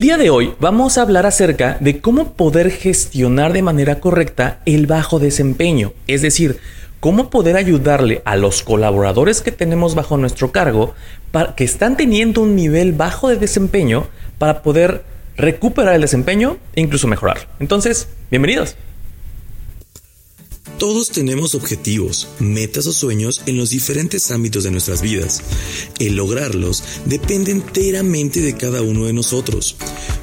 día de hoy vamos a hablar acerca de cómo poder gestionar de manera correcta el bajo desempeño, es decir, cómo poder ayudarle a los colaboradores que tenemos bajo nuestro cargo para, que están teniendo un nivel bajo de desempeño para poder recuperar el desempeño e incluso mejorar. Entonces, bienvenidos. Todos tenemos objetivos, metas o sueños en los diferentes ámbitos de nuestras vidas. El lograrlos depende enteramente de cada uno de nosotros.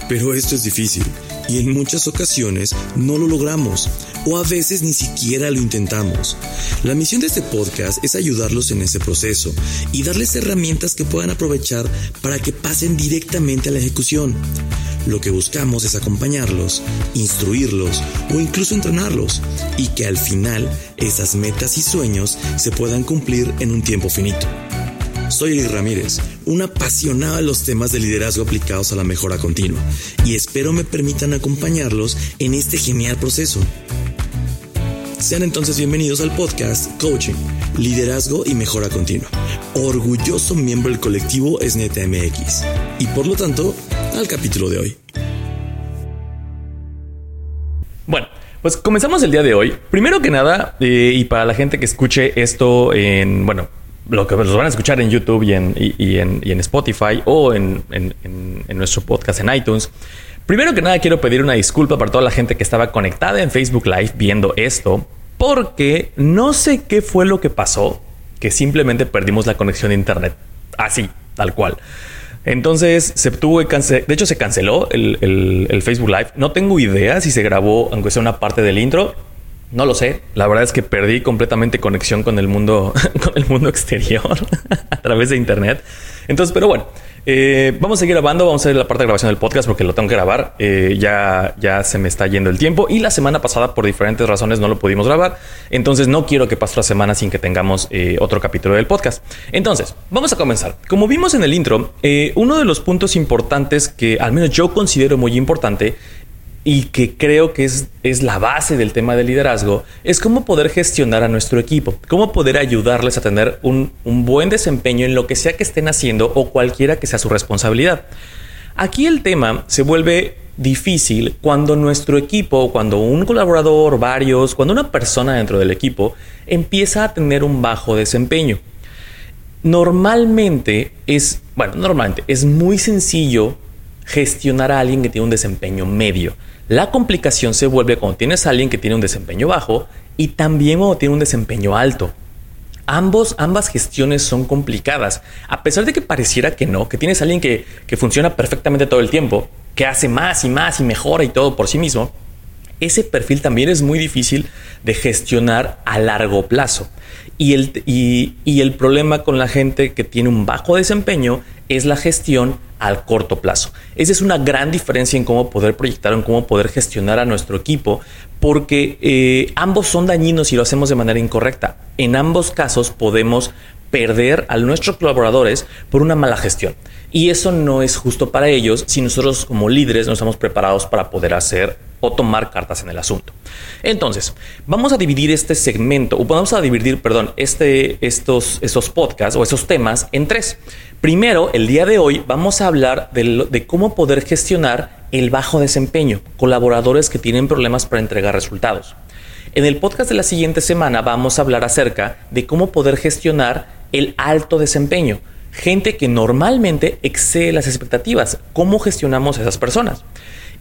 Pero esto es difícil y en muchas ocasiones no lo logramos o a veces ni siquiera lo intentamos. La misión de este podcast es ayudarlos en ese proceso y darles herramientas que puedan aprovechar para que pasen directamente a la ejecución. Lo que buscamos es acompañarlos, instruirlos o incluso entrenarlos y que al final esas metas y sueños se puedan cumplir en un tiempo finito. Soy Eli Ramírez, un apasionado de los temas de liderazgo aplicados a la mejora continua y espero me permitan acompañarlos en este genial proceso. Sean entonces bienvenidos al podcast Coaching, Liderazgo y Mejora Continua. Orgulloso miembro del colectivo SNETMX y por lo tanto al capítulo de hoy. Bueno, pues comenzamos el día de hoy. Primero que nada, eh, y para la gente que escuche esto en, bueno, lo que los van a escuchar en YouTube y en, y, en, y en Spotify o en, en, nuestro podcast en iTunes. Primero que nada, quiero pedir una disculpa para toda la gente que estaba conectada en Facebook Live viendo esto, porque no sé qué fue lo que pasó, que simplemente perdimos la conexión de Internet. Así, tal cual. Entonces se tuvo que de hecho se canceló el, Facebook Live. No tengo idea si se grabó, aunque sea una parte del intro. No lo sé. La verdad es que perdí completamente conexión con el mundo, con el mundo exterior a través de internet. Entonces, pero bueno, eh, vamos a seguir grabando, vamos a hacer la parte de grabación del podcast porque lo tengo que grabar. Eh, ya, ya se me está yendo el tiempo y la semana pasada por diferentes razones no lo pudimos grabar. Entonces no quiero que pase la semana sin que tengamos eh, otro capítulo del podcast. Entonces, vamos a comenzar. Como vimos en el intro, uno de los puntos importantes que al menos yo considero muy importante y que creo que es, es la base del tema del liderazgo, es cómo poder gestionar a nuestro equipo, cómo poder ayudarles a tener un, un buen desempeño en lo que sea que estén haciendo o cualquiera que sea su responsabilidad. Aquí el tema se vuelve difícil cuando nuestro equipo, cuando un colaborador, varios, cuando una persona dentro del equipo empieza a tener un bajo desempeño. Normalmente es, bueno, normalmente es muy sencillo gestionar a alguien que tiene un desempeño medio. La complicación se vuelve cuando tienes a alguien que tiene un desempeño bajo y también cuando tiene un desempeño alto. Ambos, ambas gestiones son complicadas. A pesar de que pareciera que no, que tienes a alguien que, que funciona perfectamente todo el tiempo, que hace más y más y mejora y todo por sí mismo, ese perfil también es muy difícil de gestionar a largo plazo. Y el, y el problema con la gente que tiene un bajo desempeño es la gestión al corto plazo. Esa es una gran diferencia en cómo poder proyectar, en cómo poder gestionar a nuestro equipo, porque eh, ambos son dañinos si lo hacemos de manera incorrecta. En ambos casos podemos perder a nuestros colaboradores por una mala gestión. Y eso no es justo para ellos si nosotros como líderes no estamos preparados para poder hacer o tomar cartas en el asunto. Entonces, vamos a dividir este segmento, o vamos a dividir, perdón, este, estos, estos podcasts o esos temas en tres. Primero, el día de hoy vamos a hablar de, de cómo poder gestionar el bajo desempeño, colaboradores que tienen problemas para entregar resultados. En el podcast de la siguiente semana vamos a hablar acerca de cómo poder gestionar el alto desempeño, gente que normalmente excede las expectativas, cómo gestionamos a esas personas.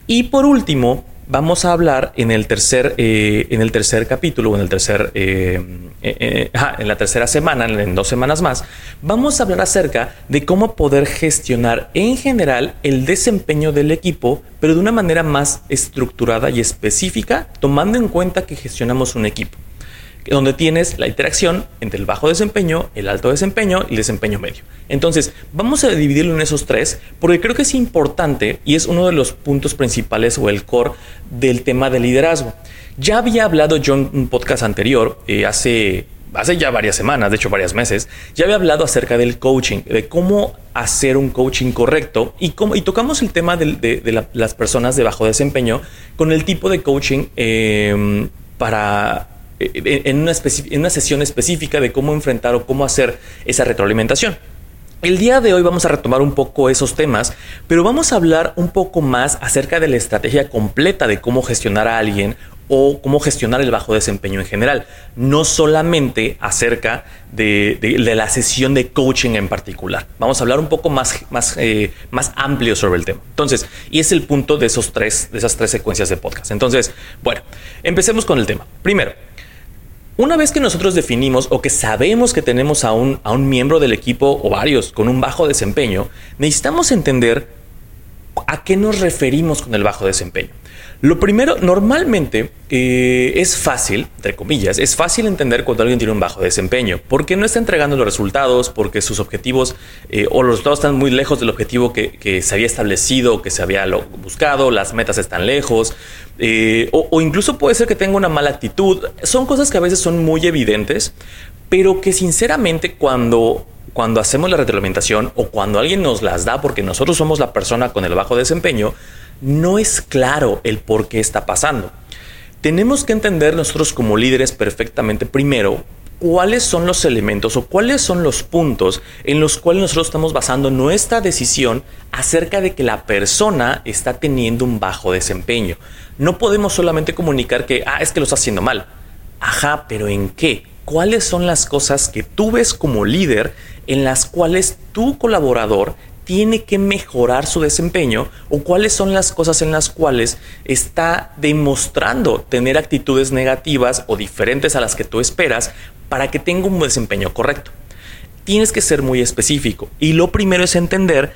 Y por último, vamos a hablar en el tercer, eh, en el tercer capítulo, en el tercer, eh, eh, en la tercera semana, en dos semanas más, vamos a hablar acerca de cómo poder gestionar en general el desempeño del equipo, pero de una manera más estructurada y específica, tomando en cuenta que gestionamos un equipo donde tienes la interacción entre el bajo desempeño, el alto desempeño y el desempeño medio. Entonces, vamos a dividirlo en esos tres porque creo que es importante y es uno de los puntos principales o el core del tema del liderazgo. Ya había hablado yo en un podcast anterior, eh, hace, hace ya varias semanas, de hecho varios meses, ya había hablado acerca del coaching, de cómo hacer un coaching correcto y, cómo, y tocamos el tema de, las personas de bajo desempeño con el tipo de coaching eh, para en una, en una sesión específica de cómo enfrentar o cómo hacer esa retroalimentación. El día de hoy vamos a retomar un poco esos temas, pero vamos a hablar un poco más acerca de la estrategia completa de cómo gestionar a alguien o cómo gestionar el bajo desempeño en general, no solamente acerca de, la sesión de coaching en particular. Vamos a hablar un poco más, más, eh, más amplio sobre el tema. Entonces, y es el punto de, esos tres, de esas tres secuencias de podcast. Entonces, bueno, empecemos con el tema. Primero, una vez que nosotros definimos o que sabemos que tenemos a un, a un miembro del equipo o varios con un bajo desempeño, necesitamos entender a qué nos referimos con el bajo desempeño. Lo primero, normalmente eh, es fácil, entre comillas, es fácil entender cuando alguien tiene un bajo desempeño, porque no está entregando los resultados, porque sus objetivos eh, o los resultados están muy lejos del objetivo que, se había establecido, que se había buscado, las metas están lejos, eh, o, incluso puede ser que tenga una mala actitud. Son cosas que a veces son muy evidentes, pero que sinceramente cuando cuando hacemos la retroalimentación o cuando alguien nos las da porque nosotros somos la persona con el bajo desempeño, no es claro el por qué está pasando. Tenemos que entender nosotros como líderes perfectamente primero cuáles son los elementos o cuáles son los puntos en los cuales nosotros estamos basando nuestra decisión acerca de que la persona está teniendo un bajo desempeño. No podemos solamente comunicar que, ah, es que lo está haciendo mal. Ajá, pero ¿en qué? ¿Cuáles son las cosas que tú ves como líder en las cuales tu colaborador tiene que mejorar su desempeño o cuáles son las cosas en las cuales está demostrando tener actitudes negativas o diferentes a las que tú esperas para que tenga un desempeño correcto. Tienes que ser muy específico y lo primero es entender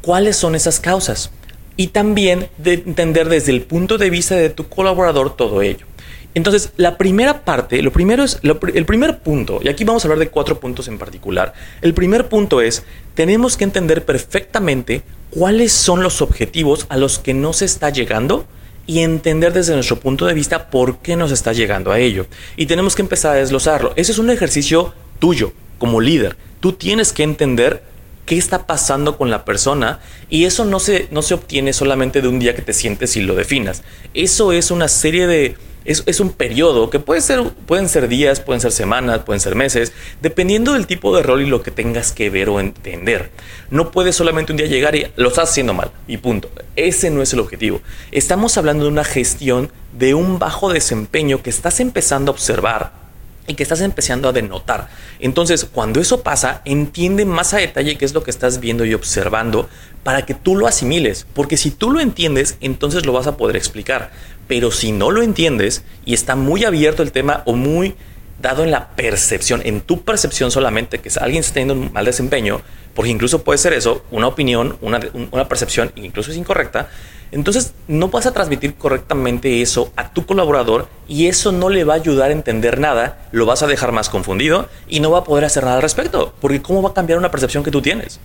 cuáles son esas causas y también de entender desde el punto de vista de tu colaborador todo ello. Entonces, la primera parte, lo primero es, el primer punto, y aquí vamos a hablar de cuatro puntos en particular. El primer punto es, tenemos que entender perfectamente cuáles son los objetivos a los que no se está llegando y entender desde nuestro punto de vista por qué nos está llegando a ello. Y tenemos que empezar a desglosarlo. Ese es un ejercicio tuyo como líder. Tú tienes que entender qué está pasando con la persona y eso no se, no se obtiene solamente de un día que te sientes y lo definas. Eso es una serie de es, un periodo que puede ser, pueden ser días, pueden ser semanas, pueden ser meses, dependiendo del tipo de rol y lo que tengas que ver o entender. No puedes solamente un día llegar y lo estás haciendo mal y punto. Ese no es el objetivo. Estamos hablando de una gestión de un bajo desempeño que estás empezando a observar y que estás empezando a denotar. Entonces, cuando eso pasa, entiende más a detalle qué es lo que estás viendo y observando para que tú lo asimiles, porque si tú lo entiendes, entonces lo vas a poder explicar. Pero si no lo entiendes y está muy abierto el tema o muy dado en la percepción, en tu percepción solamente, que alguien está teniendo un mal desempeño, porque incluso puede ser eso, una opinión, una, una percepción, incluso es incorrecta, entonces no vas a transmitir correctamente eso a tu colaborador y eso no le va a ayudar a entender nada, lo vas a dejar más confundido y no va a poder hacer nada al respecto, porque ¿cómo va a cambiar una percepción que tú tienes?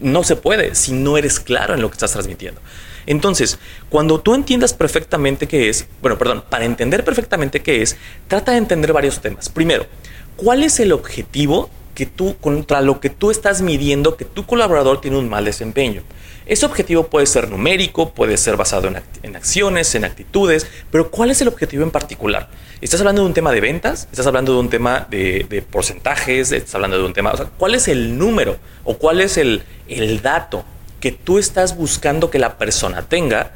No se puede si no eres claro en lo que estás transmitiendo. Entonces, cuando tú entiendas perfectamente qué es, bueno, perdón, para entender perfectamente qué es, trata de entender varios temas. Primero, ¿cuál es el objetivo que tú, contra lo que tú estás midiendo que tu colaborador tiene un mal desempeño? Ese objetivo puede ser numérico, puede ser basado en, acciones, en actitudes, pero ¿cuál es el objetivo en particular? ¿Estás hablando de un tema de ventas? ¿Estás hablando de un tema de, porcentajes? ¿Estás hablando de un tema... ¿Cuál es el número o cuál es el, dato que tú estás buscando que la persona tenga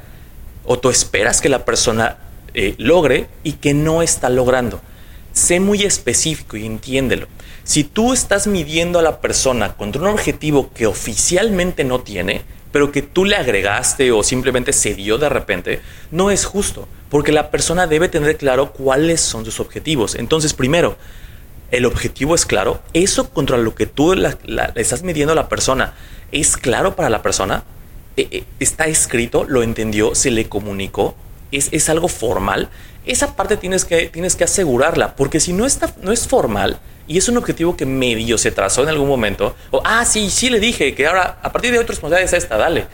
o tú esperas que la persona eh, logre y que no está logrando. Sé muy específico y entiéndelo. Si tú estás midiendo a la persona contra un objetivo que oficialmente no tiene, pero que tú le agregaste o simplemente se dio de repente, no es justo, porque la persona debe tener claro cuáles son sus objetivos. Entonces, primero, el objetivo es claro, eso contra lo que tú le estás midiendo a la persona es claro para la persona, eh, eh, está escrito, lo entendió, se le comunicó, es, es, algo formal. Esa parte tienes que, tienes que asegurarla, porque si no, está, no es formal y es un objetivo que medio se trazó en algún momento, o, ah, sí, sí le dije que ahora a partir de hoy tu responsabilidad es esta, dale.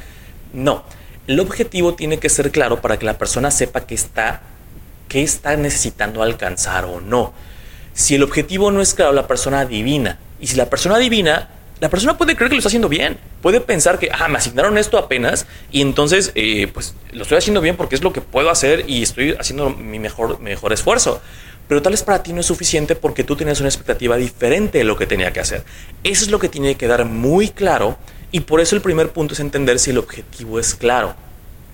No, el objetivo tiene que ser claro para que la persona sepa que está, qué está necesitando alcanzar o no. Si el objetivo no es claro, la persona adivina. Y si la persona adivina, la persona puede creer que lo está haciendo bien. Puede pensar que, ah, me asignaron esto apenas y entonces, eh, pues lo estoy haciendo bien porque es lo que puedo hacer y estoy haciendo mi mejor, mejor esfuerzo. pero tal vez para ti no es suficiente porque tú tienes una expectativa diferente de lo que tenía que hacer. Eso es lo que tiene que quedar muy claro y por eso el primer punto es entender si el objetivo es claro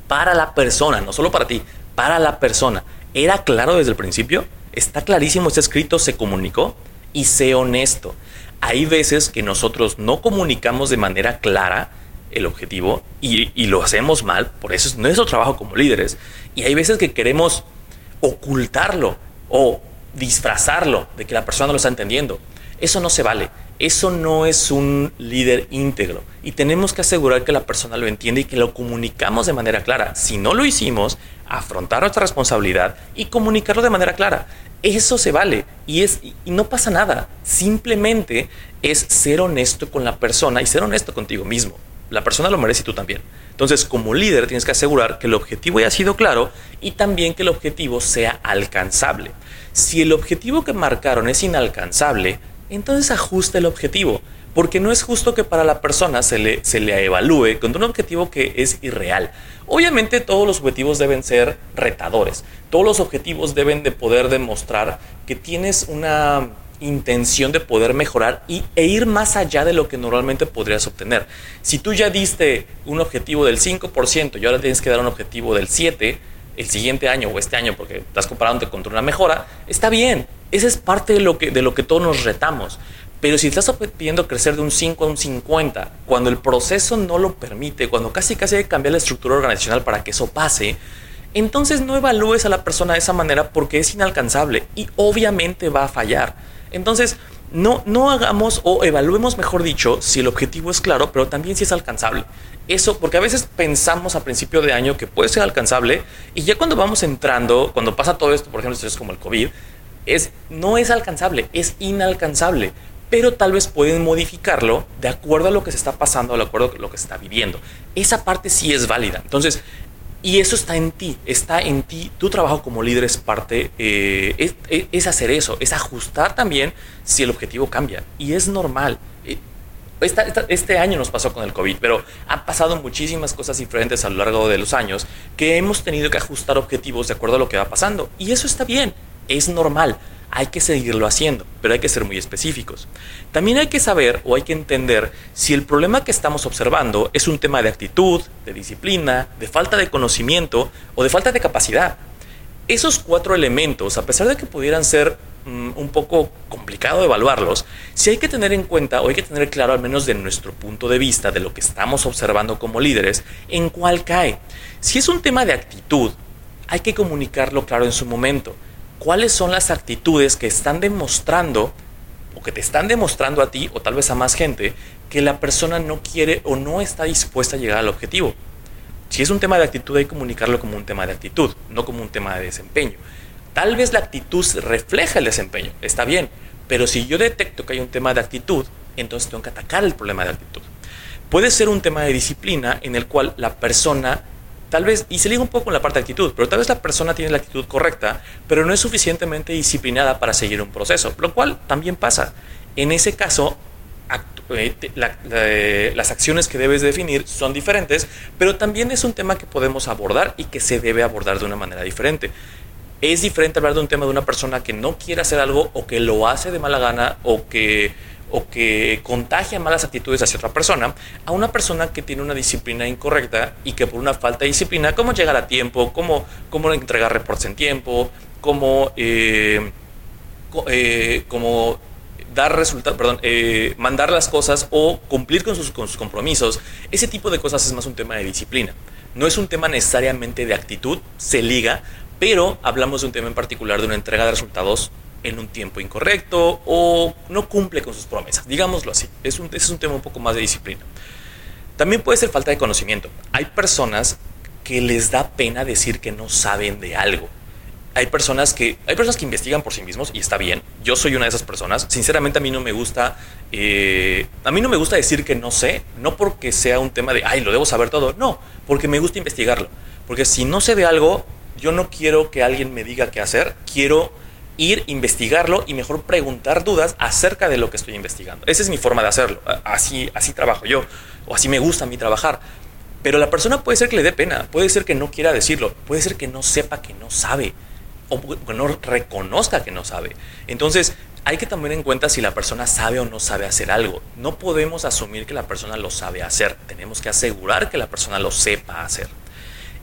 para la persona, no solo para ti, para la persona. ¿Era claro desde el principio? ¿Está clarísimo? ¿Está escrito? ¿Se comunicó? Y sé honesto. Hay veces que nosotros no comunicamos de manera clara el objetivo y, lo hacemos mal, por eso es nuestro trabajo como líderes. Y hay veces que queremos ocultarlo o disfrazarlo de que la persona no lo está entendiendo. Eso no se vale. Eso no es un líder íntegro y tenemos que asegurar que la persona lo entiende y que lo comunicamos de manera clara. Si no lo hicimos, afrontar nuestra responsabilidad y comunicarlo de manera clara. Eso se vale y, es, y no pasa nada. Simplemente es ser honesto con la persona y ser honesto contigo mismo. La persona lo merece y tú también. Entonces, como líder, tienes que asegurar que el objetivo haya sido claro y también que el objetivo sea alcanzable. Si el objetivo que marcaron es inalcanzable, entonces ajusta el objetivo, porque no es justo que para la persona se le, se le evalúe con un objetivo que es irreal. Obviamente todos los objetivos deben ser retadores, todos los objetivos deben de poder demostrar que tienes una intención de poder mejorar y, e ir más allá de lo que normalmente podrías obtener. Si tú ya diste un objetivo del 5% y ahora tienes que dar un objetivo del 7%, el siguiente año o este año porque estás comparándote contra una mejora, está bien. Esa es parte de lo que, de lo que todos nos retamos. Pero si estás pidiendo crecer de un 5 a un 50, cuando el proceso no lo permite, cuando casi casi hay que cambiar la estructura organizacional para que eso pase, entonces no evalúes a la persona de esa manera porque es inalcanzable y obviamente va a fallar. Entonces, no, no hagamos o evaluemos, mejor dicho, si el objetivo es claro, pero también si es alcanzable. Eso, porque a veces pensamos a principio de año que puede ser alcanzable y ya cuando vamos entrando, cuando pasa todo esto, por ejemplo, esto es como el COVID, es, no es alcanzable, es inalcanzable, pero tal vez pueden modificarlo de acuerdo a lo que se está pasando, de acuerdo a lo que se está viviendo. Esa parte sí es válida. Entonces, y eso está en ti, está en ti. Tu trabajo como líder es parte, eh, es, hacer eso, es ajustar también si el objetivo cambia. Y es normal. Eh, este año nos pasó con el COVID, pero han pasado muchísimas cosas diferentes a lo largo de los años que hemos tenido que ajustar objetivos de acuerdo a lo que va pasando. Y eso está bien, es normal hay que seguirlo haciendo, pero hay que ser muy específicos. También hay que saber o hay que entender si el problema que estamos observando es un tema de actitud, de disciplina, de falta de conocimiento o de falta de capacidad. Esos cuatro elementos, a pesar de que pudieran ser mm, un poco complicado evaluarlos, si hay que tener en cuenta o hay que tener claro, al menos de nuestro punto de vista, de lo que estamos observando como líderes, en cuál cae. Si es un tema de actitud, hay que comunicarlo claro en su momento cuáles son las actitudes que están demostrando o que te están demostrando a ti o tal vez a más gente que la persona no quiere o no está dispuesta a llegar al objetivo. Si es un tema de actitud hay que comunicarlo como un tema de actitud, no como un tema de desempeño. Tal vez la actitud refleja el desempeño, está bien, pero si yo detecto que hay un tema de actitud, entonces tengo que atacar el problema de actitud. Puede ser un tema de disciplina en el cual la persona Tal vez, y se liga un poco con la parte de actitud, pero tal vez la persona tiene la actitud correcta, pero no es suficientemente disciplinada para seguir un proceso, lo cual también pasa. En ese caso, eh, las acciones que debes definir son diferentes, pero también es un tema que podemos abordar y que se debe abordar de una manera diferente. Es diferente hablar de un tema de una persona que no quiere hacer algo o que lo hace de mala gana o que o que contagia malas actitudes hacia otra persona a una persona que tiene una disciplina incorrecta y que por una falta de disciplina, cómo llegar a tiempo, cómo, cómo entregar reportes en tiempo, cómo, eh, eh, dar resultados, perdón, eh, mandar las cosas o cumplir con sus compromisos, ese tipo de cosas es más un tema de disciplina. No es un tema necesariamente de actitud, se liga, pero hablamos de un tema en particular de una entrega de resultados en un tiempo incorrecto o no cumple con sus promesas, digámoslo así. Es un, es un tema un poco más de disciplina. También puede ser falta de conocimiento. Hay personas que les da pena decir que no saben de algo. Hay personas que hay personas que investigan por sí mismos y está bien. Yo soy una de esas personas. Sinceramente a mí no me gusta eh, a mí no me gusta decir que no sé, no porque sea un tema de ay lo debo saber todo, no, porque me gusta investigarlo. Porque si no sé de algo, yo no quiero que alguien me diga qué hacer. Quiero ir, investigarlo y mejor preguntar dudas acerca de lo que estoy investigando. Esa es mi forma de hacerlo. Así, así trabajo yo, o así me gusta a mí trabajar. Pero la persona puede ser que le dé pena, puede ser que no quiera decirlo, puede ser que no sepa que no sabe. o que no reconozca que no sabe. Entonces, hay que tomar en cuenta si la persona sabe o no sabe hacer algo. No podemos asumir que la persona lo sabe hacer. Tenemos que asegurar que la persona lo sepa hacer.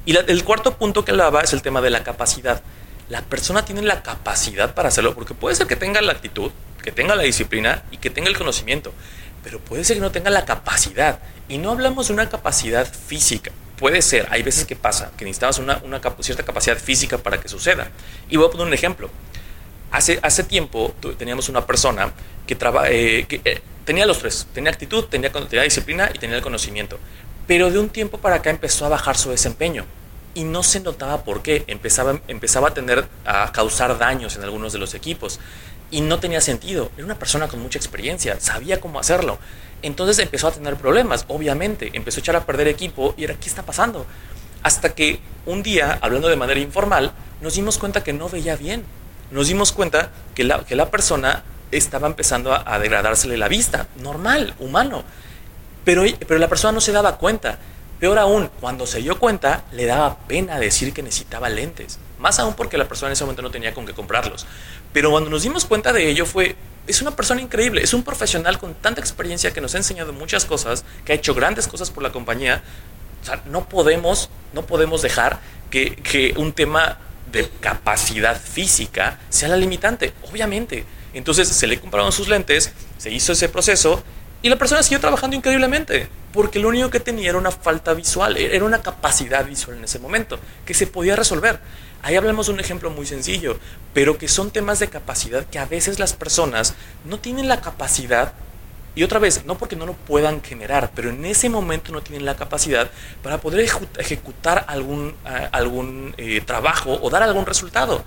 Y el cuarto punto que hablaba es el tema de la capacidad. La persona tiene la capacidad para hacerlo, porque puede ser que tenga la actitud, que tenga la disciplina y que tenga el conocimiento, pero puede ser que no tenga la capacidad. Y no hablamos de una capacidad física. Puede ser, hay veces que pasa, que necesitamos una, cierta capacidad física para que suceda. Y voy a poner un ejemplo. Hace, hace tiempo teníamos una persona que, eh, que eh, tenía los tres, tenía actitud, tenía, tenía disciplina y tenía el conocimiento. Pero de un tiempo para acá empezó a bajar su desempeño y no se notaba por qué. Empezaba, empezaba a tener a causar daños en algunos de los equipos y no tenía sentido. Era una persona con mucha experiencia, sabía cómo hacerlo. Entonces empezó a tener problemas, obviamente. Empezó a echar a perder equipo y era, ¿qué está pasando? Hasta que un día, hablando de manera informal, nos dimos cuenta que no veía bien. Nos dimos cuenta que la, que la persona estaba empezando a, a degradársele la vista. Normal, humano. Pero, pero la persona no se daba cuenta. Peor aún, cuando se dio cuenta, le daba pena decir que necesitaba lentes. Más aún porque la persona en ese momento no tenía con qué comprarlos. Pero cuando nos dimos cuenta de ello fue, es una persona increíble, es un profesional con tanta experiencia que nos ha enseñado muchas cosas, que ha hecho grandes cosas por la compañía. O sea, no podemos, no podemos dejar que, que un tema de capacidad física sea la limitante, obviamente. Entonces se le compraron sus lentes, se hizo ese proceso y la persona siguió trabajando increíblemente, porque lo único que tenía era una falta visual, e-, era una capacidad visual en ese momento, que se podía resolver. Ahí hablamos de un ejemplo muy sencillo, pero que son temas de capacidad que a veces las personas no tienen la capacidad, y otra vez, no porque no lo puedan generar, pero en ese momento no tienen la capacidad para poder ejecutar algún, algún eh, trabajo o dar algún resultado.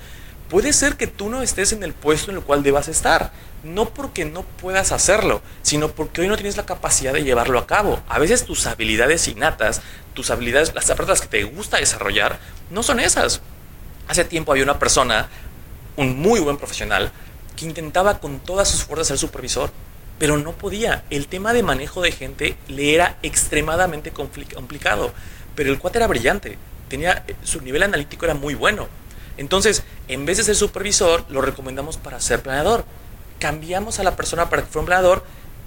Puede ser que tú no estés en el puesto en el cual debas estar, no porque no puedas hacerlo, sino porque hoy no tienes la capacidad de llevarlo a cabo. A veces tus habilidades innatas, tus habilidades, las apartas que te gusta desarrollar, no son esas. Hace tiempo había una persona, un muy buen profesional, que intentaba con todas sus fuerzas ser supervisor, pero no podía. El tema de manejo de gente le era extremadamente complicado, pero el cuate era brillante, tenía, eh, su nivel analítico era muy bueno. Entonces, en vez de ser supervisor, lo recomendamos para ser planeador cambiamos a la persona para que fuera un planeador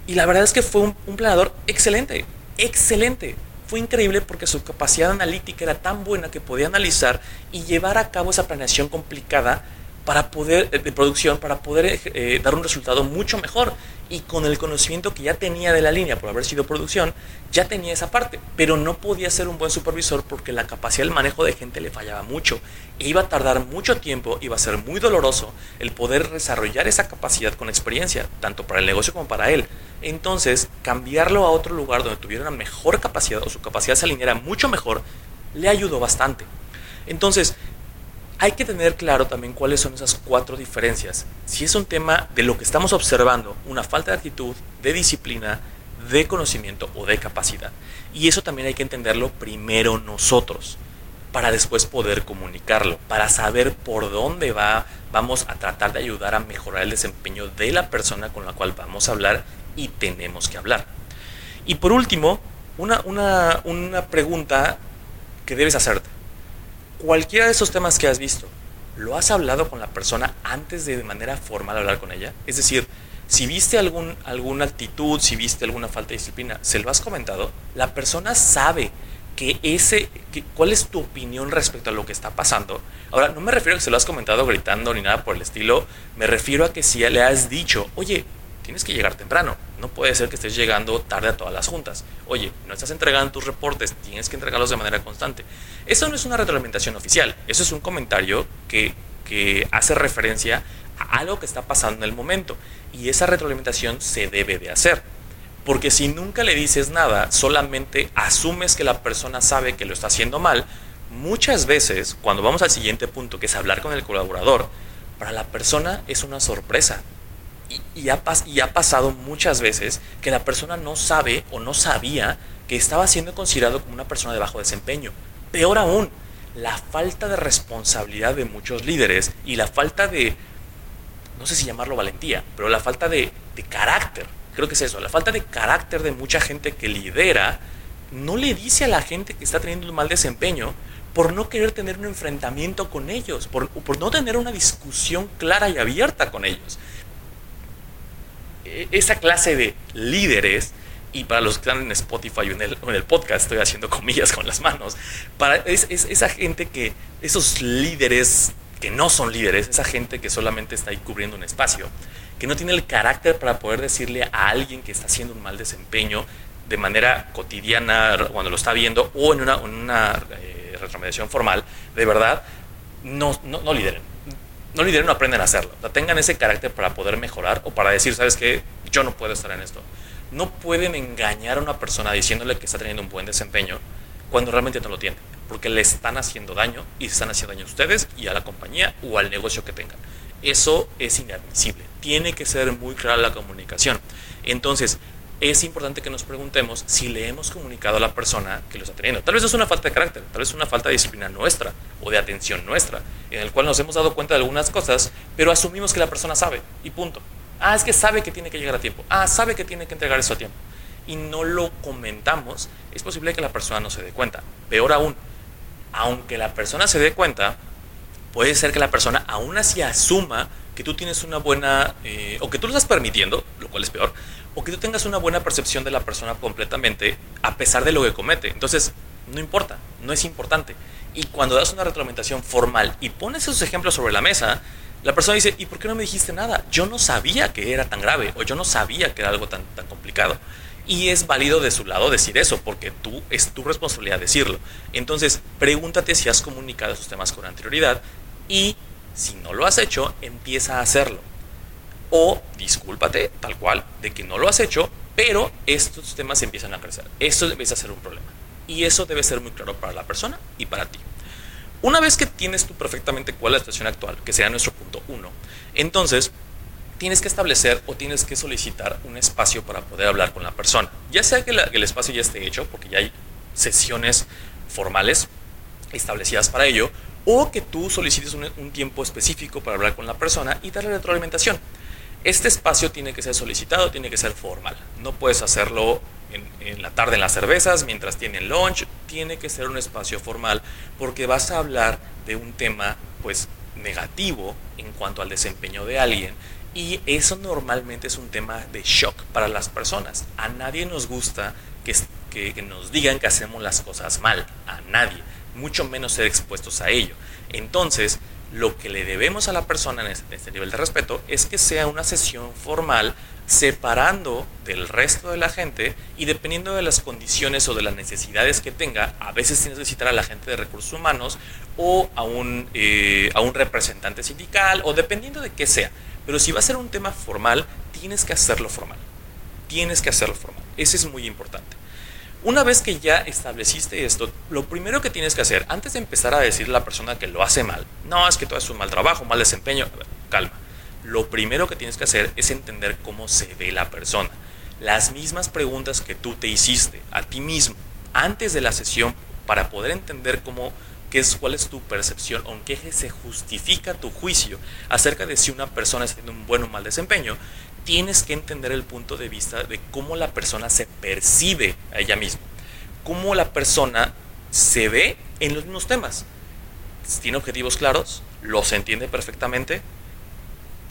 y la verdad es que fue un, un planeador excelente, excelente. Fue increíble porque su capacidad analítica era tan buena que podía analizar y llevar a cabo esa planeación complicada para poder, de producción, para poder eh, dar un resultado mucho mejor. Y con el conocimiento que ya tenía de la línea por haber sido producción, ya tenía esa parte, pero no podía ser un buen supervisor porque la capacidad del manejo de gente le fallaba mucho. E iba a tardar mucho tiempo, iba a ser muy doloroso el poder desarrollar esa capacidad con experiencia, tanto para el negocio como para él. Entonces, cambiarlo a otro lugar donde tuviera una mejor capacidad o su capacidad se alineara mucho mejor, le ayudó bastante. Entonces, hay que tener claro también cuáles son esas cuatro diferencias. Si es un tema de lo que estamos observando, una falta de actitud, de disciplina, de conocimiento o de capacidad. Y eso también hay que entenderlo primero nosotros, para después poder comunicarlo, para saber por dónde va, vamos a tratar de ayudar a mejorar el desempeño de la persona con la cual vamos a hablar y tenemos que hablar. Y por último, una, una, una pregunta que debes hacerte cualquiera de esos temas que has visto, ¿lo has hablado con la persona antes de de manera formal hablar con ella? Es decir, si viste algún, alguna actitud, si viste alguna falta de disciplina, ¿se lo has comentado? La persona sabe que ese, que, cuál es tu opinión respecto a lo que está pasando. Ahora, no me refiero a que se lo has comentado gritando ni nada por el estilo, me refiero a que si le has dicho, oye, tienes que llegar temprano. No puede ser que estés llegando tarde a todas las juntas. Oye, no estás entregando tus reportes, tienes que entregarlos de manera constante. Eso no es una retroalimentación oficial, eso es un comentario que, que hace referencia a algo que está pasando en el momento. Y esa retroalimentación se debe de hacer. Porque si nunca le dices nada, solamente asumes que la persona sabe que lo está haciendo mal, muchas veces, cuando vamos al siguiente punto, que es hablar con el colaborador, para la persona es una sorpresa y, ha, y ha pasado muchas veces que la persona no sabe o no sabía que estaba siendo considerado como una persona de bajo desempeño. Peor aún, la falta de responsabilidad de muchos líderes y la falta de, no sé si llamarlo valentía, pero la falta de, de carácter, creo que es eso, la falta de carácter de mucha gente que lidera no le dice a la gente que está teniendo un mal desempeño por no querer tener un enfrentamiento con ellos, por, por no tener una discusión clara y abierta con ellos. Esa clase de líderes, y para los que están en Spotify o en el, podcast, estoy haciendo comillas con las manos, para, es, es esa gente que, esos líderes que no son líderes, esa gente que solamente está ahí cubriendo un espacio, que no tiene el carácter para poder decirle a alguien que está haciendo un mal desempeño de manera cotidiana cuando lo está viendo o en una, una eh, retromediación formal, de verdad, no, no, no lideren. No lideren, no aprenden a hacerlo. tengan ese carácter para poder mejorar o para decir, ¿sabes qué? Yo no puedo estar en esto. No pueden engañar a una persona diciéndole que está teniendo un buen desempeño cuando realmente no lo tiene, porque le están haciendo daño y están haciendo daño a ustedes y a la compañía o al negocio que tengan. Eso es inadmisible. Tiene que ser muy clara la comunicación. Entonces, es importante que nos preguntemos si le hemos comunicado a la persona que lo está teniendo. Tal vez es una falta de carácter, tal vez es una falta de disciplina nuestra o de atención nuestra, en el cual nos hemos dado cuenta de algunas cosas, pero asumimos que la persona sabe y punto. Ah, es que sabe que tiene que llegar a tiempo. Ah, sabe que tiene que entregar eso a tiempo. Y no lo comentamos, es posible que la persona no se dé cuenta. Peor aún, aunque la persona se dé cuenta, puede ser que la persona aún así asuma que tú tienes una buena, eh, o que tú lo estás permitiendo, lo cual es peor, o que tú tengas una buena percepción de la persona completamente a pesar de lo que comete. Entonces, no importa, no es importante. Y cuando das una retroalimentación formal y pones esos ejemplos sobre la mesa, la persona dice, ¿y por qué no me dijiste nada? Yo no sabía que era tan grave o yo no sabía que era algo tan, tan complicado. Y es válido de su lado decir eso, porque tú es tu responsabilidad decirlo. Entonces, pregúntate si has comunicado esos temas con anterioridad y si no lo has hecho, empieza a hacerlo. O discúlpate, tal cual, de que no lo has hecho, pero estos temas empiezan a crecer. Esto empieza a ser un problema. Y eso debe ser muy claro para la persona y para ti. Una vez que tienes tú perfectamente cuál es la situación actual, que sería nuestro punto uno, entonces tienes que establecer o tienes que solicitar un espacio para poder hablar con la persona. Ya sea que, el espacio ya esté hecho, porque ya hay sesiones formales establecidas para ello, o que tú solicites un, un tiempo específico para hablar con la persona y darle retroalimentación. Este espacio tiene que ser solicitado, tiene que ser formal. No puedes hacerlo en, la tarde en las cervezas, mientras tienen lunch. Tiene que ser un espacio formal porque vas a hablar de un tema pues negativo en cuanto al desempeño de alguien. Y eso normalmente es un tema de shock para las personas. A nadie nos gusta que, que nos digan que hacemos las cosas mal. A nadie. Mucho menos ser expuestos a ello. Entonces, lo que le debemos a la persona en este, este, nivel de respeto es que sea una sesión formal separando del resto de la gente y dependiendo de las condiciones o de las necesidades que tenga, a veces tienes que citar a la gente de recursos humanos o a un, eh, a un representante sindical o dependiendo de qué sea. Pero si va a ser un tema formal, tienes que hacerlo formal. Tienes que hacerlo formal. Eso es muy importante. Una vez que ya estableciste esto, lo primero que tienes que hacer, antes de empezar a decirle a la persona que lo hace mal, no, es que tú haces un mal trabajo, mal desempeño, calma. Lo primero que tienes que hacer es entender cómo se ve la persona. Las mismas preguntas que tú te hiciste a ti mismo antes de la sesión para poder entender cómo qué es, cuál es tu percepción o en qué se justifica tu juicio acerca de si una persona está teniendo un buen o mal desempeño, tienes que entender el punto de vista de cómo la persona se percibe a ella misma, cómo la persona se ve en los mismos temas. Tiene objetivos claros, los entiende perfectamente,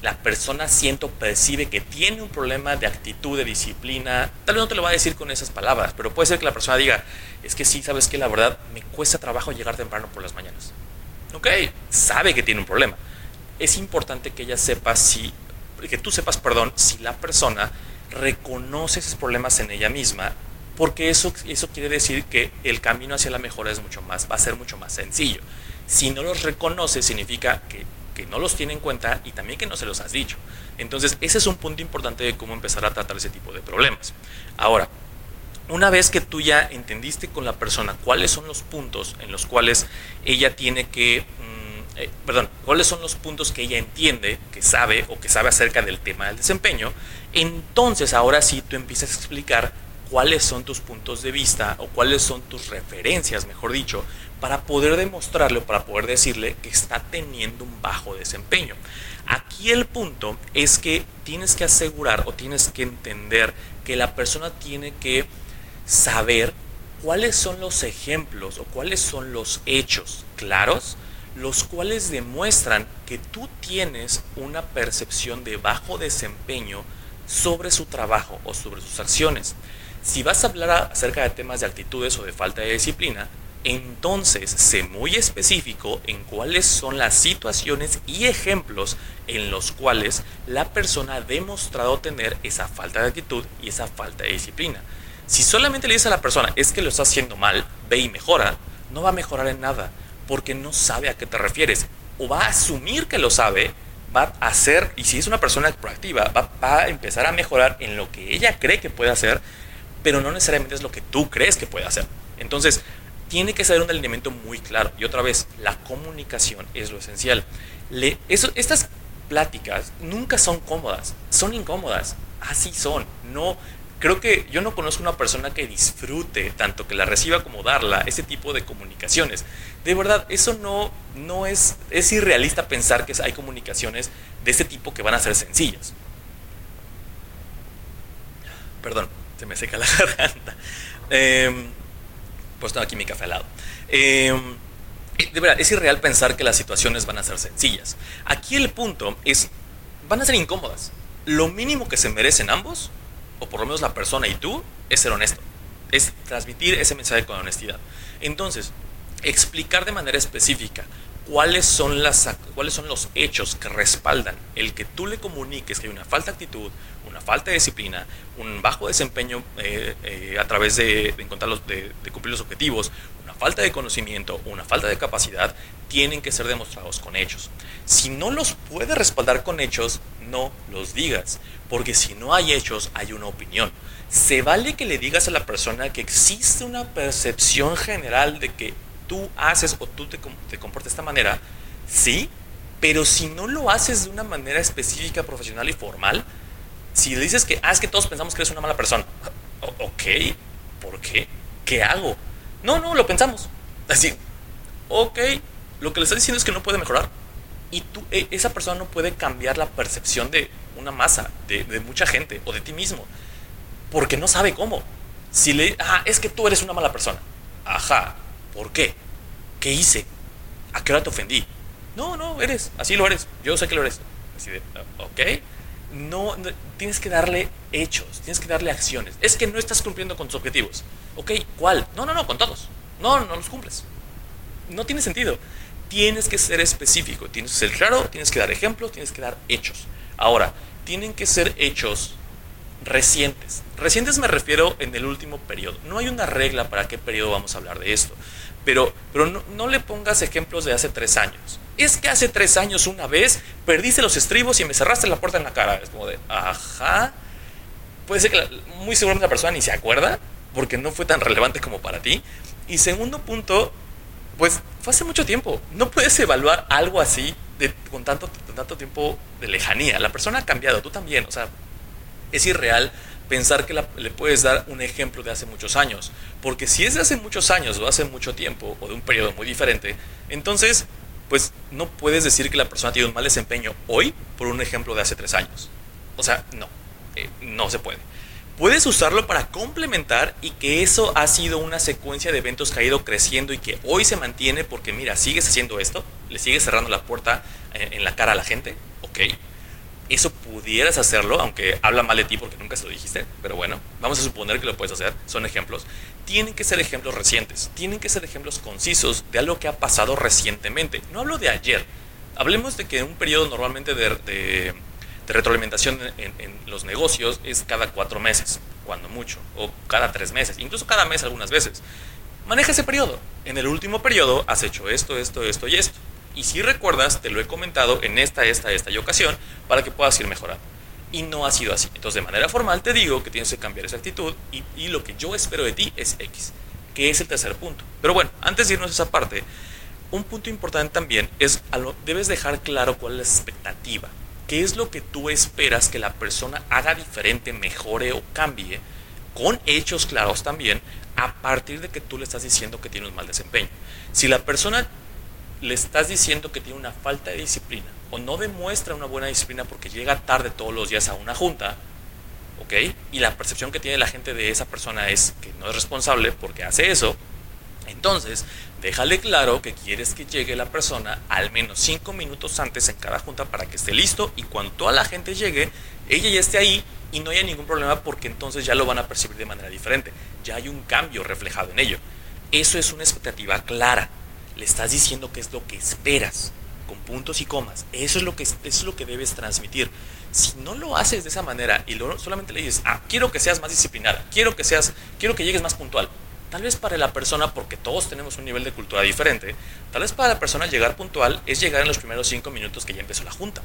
la persona siento, percibe que tiene un problema de actitud, de disciplina. Tal vez no te lo va a decir con esas palabras, pero puede ser que la persona diga, es que sí, sabes que la verdad me cuesta trabajo llegar temprano por las mañanas. Ok, sabe que tiene un problema. Es importante que ella sepa si que tú sepas, perdón, si la persona reconoce esos problemas en ella misma, porque eso, eso quiere decir que el camino hacia la mejora es mucho más, va a ser mucho más sencillo. Si no los reconoce, significa que, que no los tiene en cuenta y también que no se los has dicho. Entonces, ese es un punto importante de cómo empezar a tratar ese tipo de problemas. Ahora, una vez que tú ya entendiste con la persona cuáles son los puntos en los cuales ella tiene que eh, perdón, cuáles son los puntos que ella entiende, que sabe o que sabe acerca del tema del desempeño, entonces ahora sí tú empiezas a explicar cuáles son tus puntos de vista o cuáles son tus referencias, mejor dicho, para poder demostrarle o para poder decirle que está teniendo un bajo desempeño. Aquí el punto es que tienes que asegurar o tienes que entender que la persona tiene que saber cuáles son los ejemplos o cuáles son los hechos claros los cuales demuestran que tú tienes una percepción de bajo desempeño sobre su trabajo o sobre sus acciones. Si vas a hablar acerca de temas de actitudes o de falta de disciplina, entonces sé muy específico en cuáles son las situaciones y ejemplos en los cuales la persona ha demostrado tener esa falta de actitud y esa falta de disciplina. Si solamente le dices a la persona es que lo está haciendo mal, ve y mejora, no va a mejorar en nada porque no sabe a qué te refieres. O va a asumir que lo sabe, va a hacer, y si es una persona proactiva, va, a empezar a mejorar en lo que ella cree que puede hacer, pero no necesariamente es lo que tú crees que puede hacer. Entonces, tiene que ser un elemento muy claro. Y otra vez, la comunicación es lo esencial. Le, eso, estas pláticas nunca son cómodas, son incómodas. Así son. No, creo que yo no conozco una persona que disfrute tanto que la reciba como darla ese tipo de comunicaciones. De verdad, eso no, no es, es irrealista pensar que hay comunicaciones de ese tipo que van a ser sencillas. Perdón, se me seca la garganta. Eh, pues tengo aquí mi café al lado. Em, de verdad, es irreal pensar que las situaciones van a ser sencillas. Aquí el punto es, van a ser incómodas. Lo mínimo que se merecen ambos, o por lo menos la persona y tú, es ser honesto. Es transmitir ese mensaje con honestidad. Entonces, explicar de manera específica cuáles son, las, cuáles son los hechos que respaldan el que tú le comuniques que hay una falta de actitud, una falta de disciplina, un bajo desempeño eh, eh, a través de, encontrar los, de, cumplir los objetivos, falta de conocimiento, una falta de capacidad, tienen que ser demostrados con hechos. Si no los puedes respaldar con hechos, no los digas, porque si no hay hechos, hay una opinión. Se vale que le digas a la persona que existe una percepción general de que tú haces o tú te, te comportas de esta manera, sí, pero si no lo haces de una manera específica, profesional y formal, si le dices que, ah, que todos pensamos que eres una mala persona, ok, ¿por qué? ¿Qué hago? No, no, lo pensamos. Así, ok, lo que le estás diciendo es que no puede mejorar. Y tú, e, esa persona no puede cambiar la percepción de una masa, de, mucha gente o de ti mismo, porque no sabe cómo. Si le, ah, es que tú eres una mala persona. Ajá, ¿por qué? ¿Qué hice? ¿A qué hora te ofendí? No, no, eres, así lo eres, yo sé que lo eres. Así de, ok, no, tienes que darle hechos, tienes que darle acciones. Es que no estás cumpliendo con tus objetivos. Ok, ¿cuál? No, no, no, con todos. No, no los cumples. No tiene sentido. Tienes que ser específico, tienes que ser claro, tienes que dar ejemplos, tienes que dar hechos. Ahora, tienen que ser hechos recientes. Recientes me refiero en el último periodo. No hay una regla para qué periodo vamos a hablar de esto. Pero, pero no, le pongas ejemplos de hace tres años. Es que hace tres años una vez perdiste los estribos y me cerraste la puerta en la cara. Es como de, ajá. Puede ser que muy seguramente la persona ni se acuerda porque no fue tan relevante como para ti. Y segundo punto, pues fue hace mucho tiempo. No puedes evaluar algo así de, con tanto, tanto tiempo de lejanía. La persona ha cambiado, tú también. O sea, es irreal pensar que le puedes dar un ejemplo de hace muchos años. Porque si es de hace muchos años o hace mucho tiempo o de un periodo muy diferente, entonces pues no puedes decir que la persona tiene un mal desempeño hoy por un ejemplo de hace tres años. O sea, no, eh, no se puede. Puedes usarlo para complementar y que eso ha sido una secuencia de eventos que ha ido creciendo y que hoy se mantiene porque mira, sigues haciendo esto, le sigues cerrando la puerta eh, en la cara a la gente, ok, eso pudieras hacerlo, aunque habla mal de ti porque nunca se lo dijiste, pero bueno, vamos a suponer que lo puedes hacer, son ejemplos. Tienen que ser ejemplos recientes, tienen que ser ejemplos concisos de algo que ha pasado recientemente. No hablo de ayer, hablemos de que en un periodo normalmente de, retroalimentación en, en, los negocios es cada cuatro meses, cuando mucho, o cada tres meses, incluso cada mes algunas veces. Maneja ese periodo. En el último periodo has hecho esto, esto, esto y esto y si recuerdas, te lo he comentado en esta, esta, esta y ocasión para que puedas ir mejorando. Y no ha sido así. Entonces, de manera formal te digo que tienes que cambiar esa actitud y, lo que yo espero de ti es X, que es el tercer punto. Pero bueno, antes de irnos a esa parte, un punto importante también es, debes dejar claro cuál es la expectativa. ¿Qué es lo que tú esperas que la persona haga diferente, mejore o cambie? Con hechos claros también, a partir de que tú le estás diciendo que tiene un mal desempeño. Si la persona le estás diciendo que tiene una falta de disciplina o no demuestra una buena disciplina porque llega tarde todos los días a una junta, ¿ok? Y la percepción que tiene la gente de esa persona es que no es responsable porque hace eso, entonces déjale claro que quieres que llegue la persona al menos cinco minutos antes en cada junta para que esté listo y cuando toda la gente llegue, ella ya esté ahí y no haya ningún problema porque entonces ya lo van a percibir de manera diferente. Ya hay un cambio reflejado en ello. Eso es una expectativa clara. Le estás diciendo qué es lo que esperas, con puntos y comas. Eso es lo que, es lo que debes transmitir. Si no lo haces de esa manera y solamente le dices, ah, quiero que seas más disciplinada, quiero que seas, quiero que llegues más puntual. Tal vez para la persona, porque todos tenemos un nivel de cultura diferente, tal vez para la persona llegar puntual es llegar en los primeros cinco minutos que ya empezó la junta.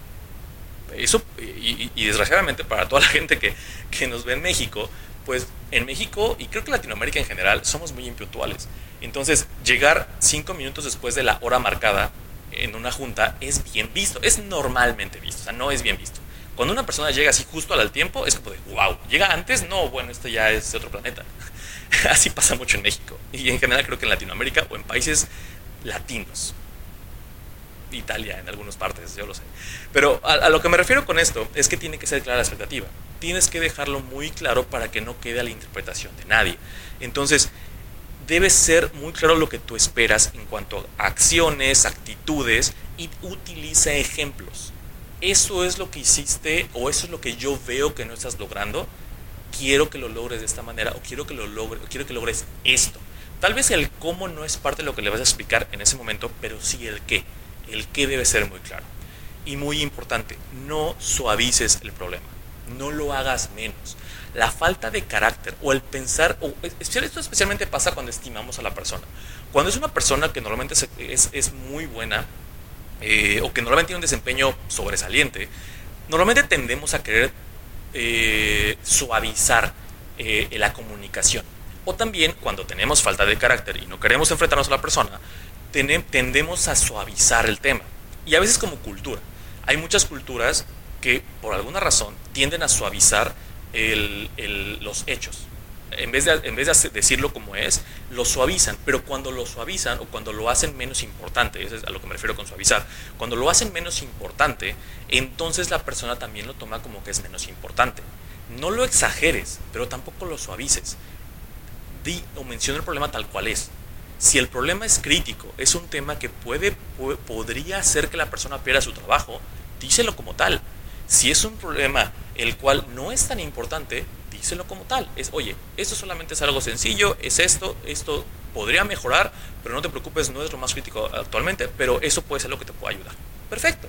Eso, y, desgraciadamente para toda la gente que, que, nos ve en México, pues en México y creo que Latinoamérica en general somos muy impuntuales. Entonces, llegar cinco minutos después de la hora marcada en una junta es bien visto, es normalmente visto, o sea, no es bien visto. Cuando una persona llega así justo al tiempo, es como de, wow, llega antes, no, bueno, esto ya es otro planeta. así pasa mucho en México y en general creo que en Latinoamérica o en países latinos. Italia en algunas partes, yo lo sé. Pero a, lo que me refiero con esto es que tiene que ser clara la expectativa. Tienes que dejarlo muy claro para que no quede a la interpretación de nadie. Entonces, debe ser muy claro lo que tú esperas en cuanto a acciones, actitudes y utiliza ejemplos. Eso es lo que hiciste o eso es lo que yo veo que no estás logrando. Quiero que lo logres de esta manera o quiero que lo logres, quiero que logres esto. Tal vez el cómo no es parte de lo que le vas a explicar en ese momento, pero sí el qué. El qué debe ser muy claro. Y muy importante, no suavices el problema. No lo hagas menos. La falta de carácter o el pensar, o esto especialmente pasa cuando estimamos a la persona. Cuando es una persona que normalmente es, es muy buena eh, o que normalmente tiene un desempeño sobresaliente, normalmente tendemos a querer eh, suavizar eh, la comunicación. O también cuando tenemos falta de carácter y no queremos enfrentarnos a la persona, tendemos a suavizar el tema. Y a veces como cultura. Hay muchas culturas que por alguna razón tienden a suavizar los hechos. En vez, de, en vez de decirlo como es, lo suavizan, pero cuando lo suavizan o cuando lo hacen menos importante, eso es a lo que me refiero con suavizar, cuando lo hacen menos importante, entonces la persona también lo toma como que es menos importante. No lo exageres, pero tampoco lo suavices. Di o menciona el problema tal cual es. Si el problema es crítico, es un tema que puede, podría hacer que la persona pierda su trabajo, díselo como tal. Si es un problema el cual no es tan importante, díselo como tal. Oye, esto solamente es algo sencillo, es esto, esto podría mejorar, pero no te preocupes, no es lo más crítico actualmente, pero eso puede ser lo que te pueda ayudar. Perfecto.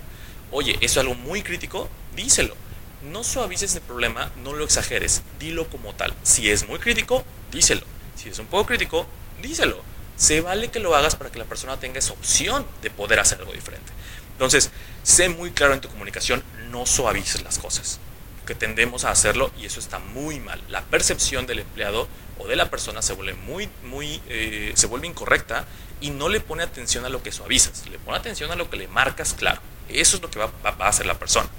Oye, eso es algo muy crítico, díselo. No suavices el problema, no lo exageres, dilo como tal. Si es muy crítico, díselo. Si es un poco crítico, díselo se vale que lo hagas para que la persona tenga esa opción de poder hacer algo diferente. Entonces, sé muy claro en tu comunicación, no suavices las cosas, que tendemos a hacerlo y eso está muy mal. La percepción del empleado o de la persona se vuelve muy, muy, eh, se vuelve incorrecta y no le pone atención a lo que suavizas, le pone atención a lo que le marcas claro. Eso es lo que va, a hacer la persona.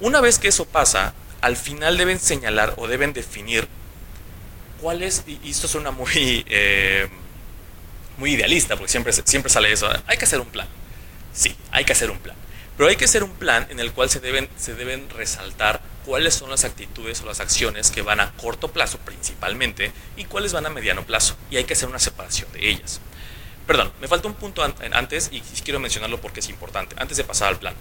Una vez que eso pasa, al final deben señalar o deben definir cuál es, y esto suena muy... Eh, muy idealista, porque siempre, siempre sale eso. Hay que hacer un plan. Sí, hay que hacer un plan. Pero hay que hacer un plan en el cual se deben, se deben resaltar cuáles son las actitudes o las acciones que van a corto plazo principalmente y cuáles van a mediano plazo. Y hay que hacer una separación de ellas. Perdón, me falta un punto antes y quiero mencionarlo porque es importante, antes de pasar al plan.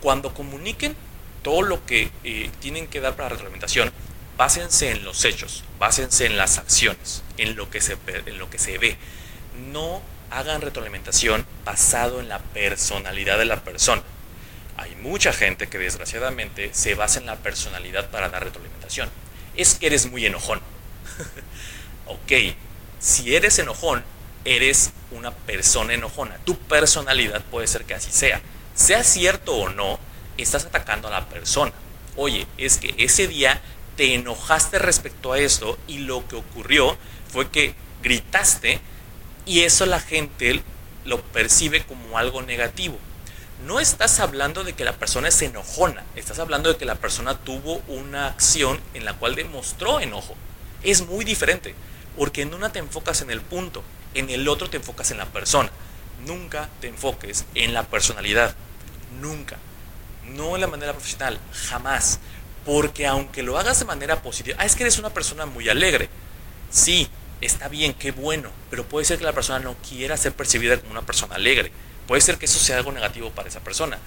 Cuando comuniquen todo lo que eh, tienen que dar para la retroalimentación, básense en los hechos, básense en las acciones, en lo que se, en lo que se ve no hagan retroalimentación basado en la personalidad de la persona. Hay mucha gente que desgraciadamente se basa en la personalidad para dar retroalimentación. Es que eres muy enojón. ok, si eres enojón, eres una persona enojona. Tu personalidad puede ser que así sea. Sea cierto o no, estás atacando a la persona. Oye, es que ese día te enojaste respecto a esto y lo que ocurrió fue que gritaste y eso la gente lo percibe como algo negativo. No estás hablando de que la persona es enojona, estás hablando de que la persona tuvo una acción en la cual demostró enojo. Es muy diferente, porque en una te enfocas en el punto, en el otro te enfocas en la persona. Nunca te enfoques en la personalidad, nunca. No en la manera profesional, jamás. Porque aunque lo hagas de manera positiva, ah, es que eres una persona muy alegre. Sí, está bien, qué bueno, pero puede ser que la persona no quiera ser percibida como una persona alegre. Puede ser que eso sea algo negativo para esa persona.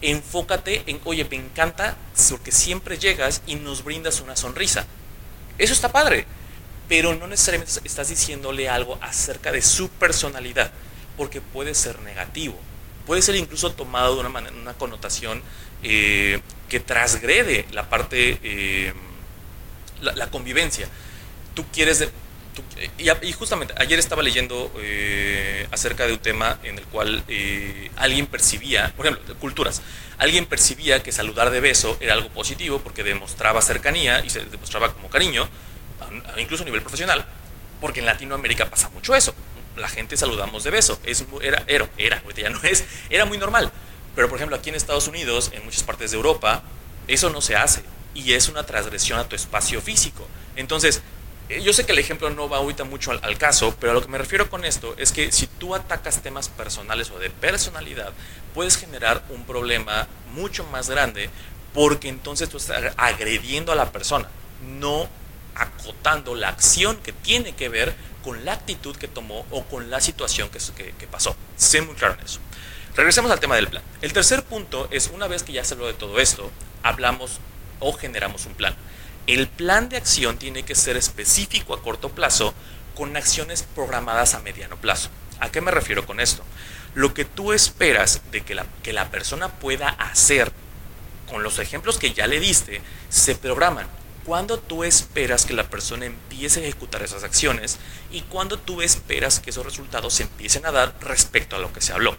Enfócate en, oye, me encanta porque siempre llegas y nos brindas una sonrisa. Eso está padre, pero no necesariamente estás diciéndole algo acerca de su personalidad, porque puede ser negativo. Puede ser incluso tomado de una, manera, una connotación eh, que transgrede la parte, eh, la, convivencia. Tú quieres, y, justamente ayer estaba leyendo eh, acerca de un tema en el cual alguien percibía, por ejemplo, culturas, alguien percibía que saludar de beso era algo positivo porque demostraba cercanía y se demostraba como cariño, incluso a nivel profesional, porque en Latinoamérica pasa mucho eso. La gente saludamos de beso. Es, era, era, era, ya no es, era muy normal. Pero por ejemplo aquí en Estados Unidos, en muchas partes de Europa, eso no se hace. Y es una transgresión a tu espacio físico. Entonces, eh, yo sé que el ejemplo no va ahorita mucho al, al, caso, pero a lo que me refiero con esto es que si tú atacas temas personales o de personalidad, puedes generar un problema mucho más grande porque entonces tú estás agrediendo a la persona, no acotando la acción que tiene que ver con la actitud que tomó o con la situación que, que, pasó. Sé muy claro en eso. Regresemos al tema del plan. El tercer punto es, una vez que ya se habló de todo esto, hablamos o generamos un plan. El plan de acción tiene que ser específico a corto plazo con acciones programadas a mediano plazo. ¿A qué me refiero con esto? Lo que tú esperas de que la, que la persona pueda hacer con los ejemplos que ya le diste, se programan cuando tú esperas que la persona empiece a ejecutar esas acciones y cuando tú esperas que esos resultados se empiecen a dar respecto a lo que se habló.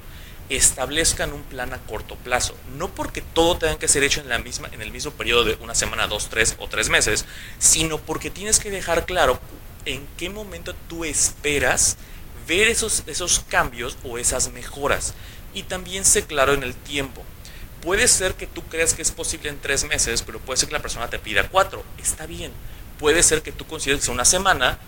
Establezcan un plan a corto plazo, no porque todo tenga que ser hecho en, la misma, en el mismo periodo de una semana, dos, tres o tres meses, sino porque tienes que dejar claro en qué momento tú esperas ver esos, esos cambios o esas mejoras. Y también sé claro en el tiempo Puede ser que tú creas que es posible en tres meses, pero puede ser que la persona te pida cuatro. Está bien. Puede ser que tú consideres una semana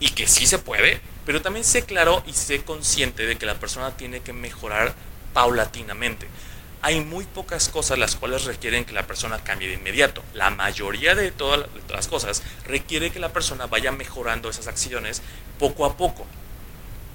y que sí se puede, pero también sé claro y sé consciente de que la persona tiene que mejorar paulatinamente. Hay muy pocas cosas las cuales requieren que la persona cambie de inmediato. La mayoría de todas las cosas requiere que la persona vaya mejorando esas acciones poco a poco.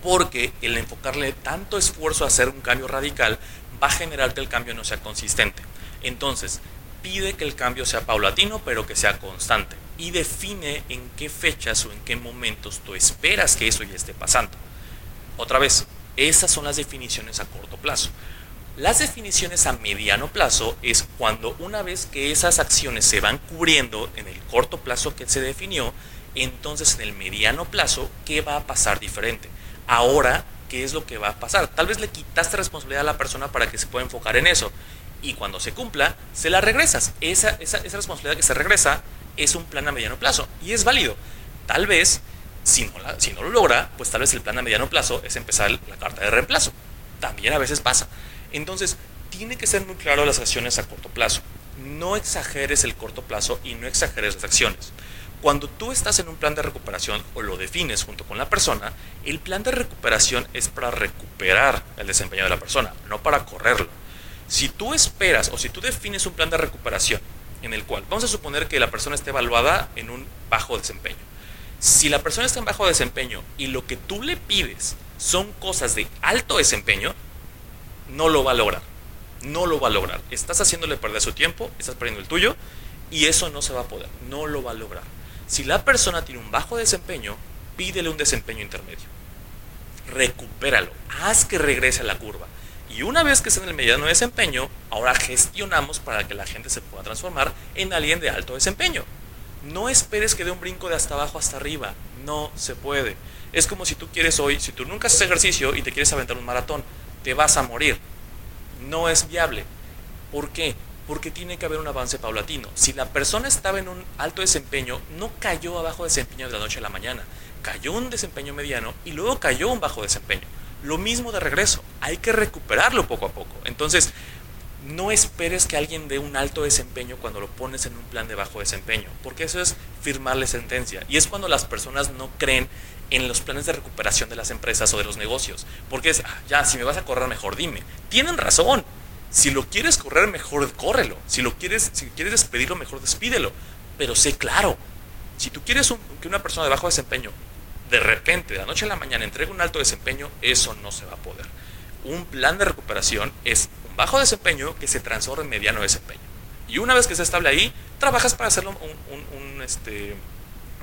Porque el enfocarle tanto esfuerzo a hacer un cambio radical va a generar que el cambio no sea consistente. Entonces, pide que el cambio sea paulatino, pero que sea constante. Y define en qué fechas o en qué momentos tú esperas que eso ya esté pasando. Otra vez, esas son las definiciones a corto plazo. Las definiciones a mediano plazo es cuando una vez que esas acciones se van cubriendo en el corto plazo que se definió, entonces en el mediano plazo, ¿qué va a pasar diferente? Ahora qué es lo que va a pasar. Tal vez le quitaste responsabilidad a la persona para que se pueda enfocar en eso. Y cuando se cumpla, se la regresas. Esa, esa, esa responsabilidad que se regresa es un plan a mediano plazo y es válido. Tal vez, si no, si no lo logra, pues tal vez el plan a mediano plazo es empezar la carta de reemplazo. También a veces pasa. Entonces, tiene que ser muy claro las acciones a corto plazo. No exageres el corto plazo y no exageres las acciones. Cuando tú estás en un plan de recuperación o lo defines junto con la persona, el plan de recuperación es para recuperar el desempeño de la persona, no para correrlo. Si tú esperas o si tú defines un plan de recuperación en el cual vamos a suponer que la persona esté evaluada en un bajo desempeño. Si la persona está en bajo desempeño y lo que tú le pides son cosas de alto desempeño, no lo va a lograr. No lo va a lograr. Estás haciéndole perder su tiempo, estás perdiendo el tuyo y eso no se va a poder. No lo va a lograr. Si la persona tiene un bajo desempeño, pídele un desempeño intermedio. Recupéralo, haz que regrese a la curva. Y una vez que esté en el mediano desempeño, ahora gestionamos para que la gente se pueda transformar en alguien de alto desempeño. No esperes que dé un brinco de hasta abajo hasta arriba. No se puede. Es como si tú quieres hoy, si tú nunca haces ejercicio y te quieres aventar un maratón, te vas a morir. No es viable. ¿Por qué? porque tiene que haber un avance paulatino. Si la persona estaba en un alto desempeño, no cayó a bajo desempeño de la noche a la mañana, cayó un desempeño mediano y luego cayó un bajo desempeño. Lo mismo de regreso, hay que recuperarlo poco a poco. Entonces, no esperes que alguien dé un alto desempeño cuando lo pones en un plan de bajo desempeño, porque eso es firmarle sentencia. Y es cuando las personas no creen en los planes de recuperación de las empresas o de los negocios, porque es, ah, ya, si me vas a correr mejor, dime. Tienen razón, Si lo quieres correr, mejor córrelo. Si lo quieres, si quieres despedirlo, mejor despídelo. Pero sé claro. Si tú quieres que una persona de bajo desempeño de repente, de la noche a la mañana, entregue un alto desempeño, eso no se va a poder. Un plan de recuperación es un bajo desempeño que se transforma en mediano desempeño. Y una vez que se estable ahí, trabajas para hacerlo un, este,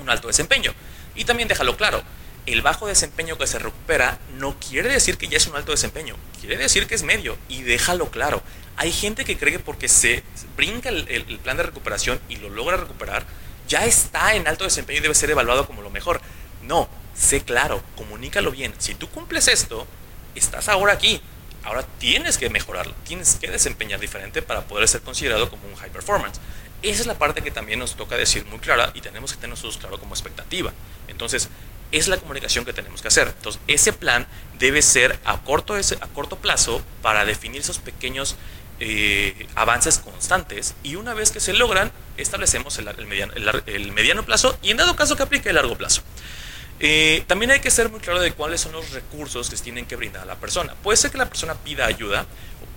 un alto desempeño. Y también déjalo claro, el bajo desempeño que se recupera no quiere decir que ya es un alto desempeño, quiere decir que es medio y déjalo claro. Hay gente que cree que porque se brinca el, plan de recuperación y lo logra recuperar, ya está en alto desempeño y debe ser evaluado como lo mejor. No, sé claro, comunícalo bien. Si tú cumples esto, estás ahora aquí. Ahora tienes que mejorarlo, tienes que desempeñar diferente para poder ser considerado como un high performance. Esa es la parte que también nos toca decir muy clara y tenemos que tener nosotros claro como expectativa. Entonces, es la comunicación que tenemos que hacer. Entonces, ese plan debe ser a corto, a corto plazo para definir esos pequeños eh, avances constantes y una vez que se logran, establecemos el, mediano, el, mediano, plazo y en dado caso que aplique el largo plazo. Eh, también hay que ser muy claro de cuáles son los recursos que tienen que brindar a la persona. Puede ser que la persona pida ayuda,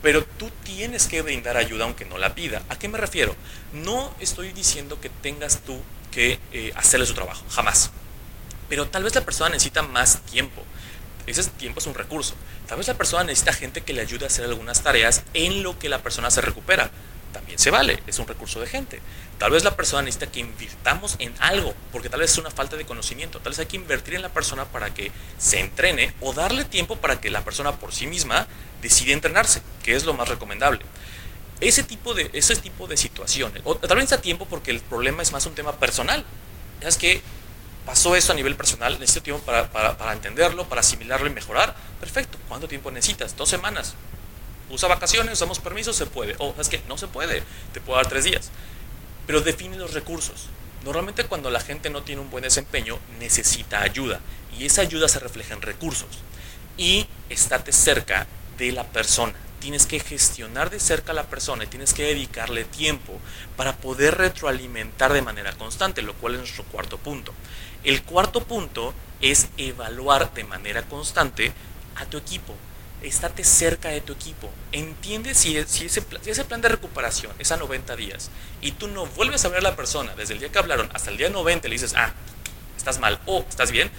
pero tú tienes que brindar ayuda aunque no la pida. ¿A qué me refiero? No estoy diciendo que tengas tú que eh, hacerle su trabajo, jamás. Pero tal vez la persona necesita más tiempo. Ese tiempo es un recurso. Tal vez la persona necesita gente que le ayude a hacer algunas tareas en lo que la persona se recupera. También se vale, es un recurso de gente. Tal vez la persona necesita que invirtamos en algo, porque tal vez es una falta de conocimiento. Tal vez hay que invertir en la persona para que se entrene o darle tiempo para que la persona por sí misma decida entrenarse, que es lo más recomendable. Ese tipo de, ese tipo de situaciones, o tal vez necesita tiempo porque el problema es más un tema personal. Es que pasó eso a nivel personal, necesito tiempo para, entenderlo, para asimilarlo y mejorar. Perfecto, ¿cuánto tiempo necesitas? Dos semanas. Usa vacaciones, usamos permisos, se puede. O es que no se puede, te puedo dar tres días. Pero define los recursos. Normalmente cuando la gente no tiene un buen desempeño, necesita ayuda. Y esa ayuda se refleja en recursos. Y estate cerca de la persona. Tienes que gestionar de cerca a la persona y tienes que dedicarle tiempo para poder retroalimentar de manera constante, lo cual es nuestro cuarto punto. El cuarto punto es evaluar de manera constante a tu equipo. Estate cerca de tu equipo. Entiende si, si, ese, ese plan de recuperación es a 90 días y tú no vuelves a ver a la persona desde el día que hablaron hasta el día 90 le dices, ah, estás mal o estás bien,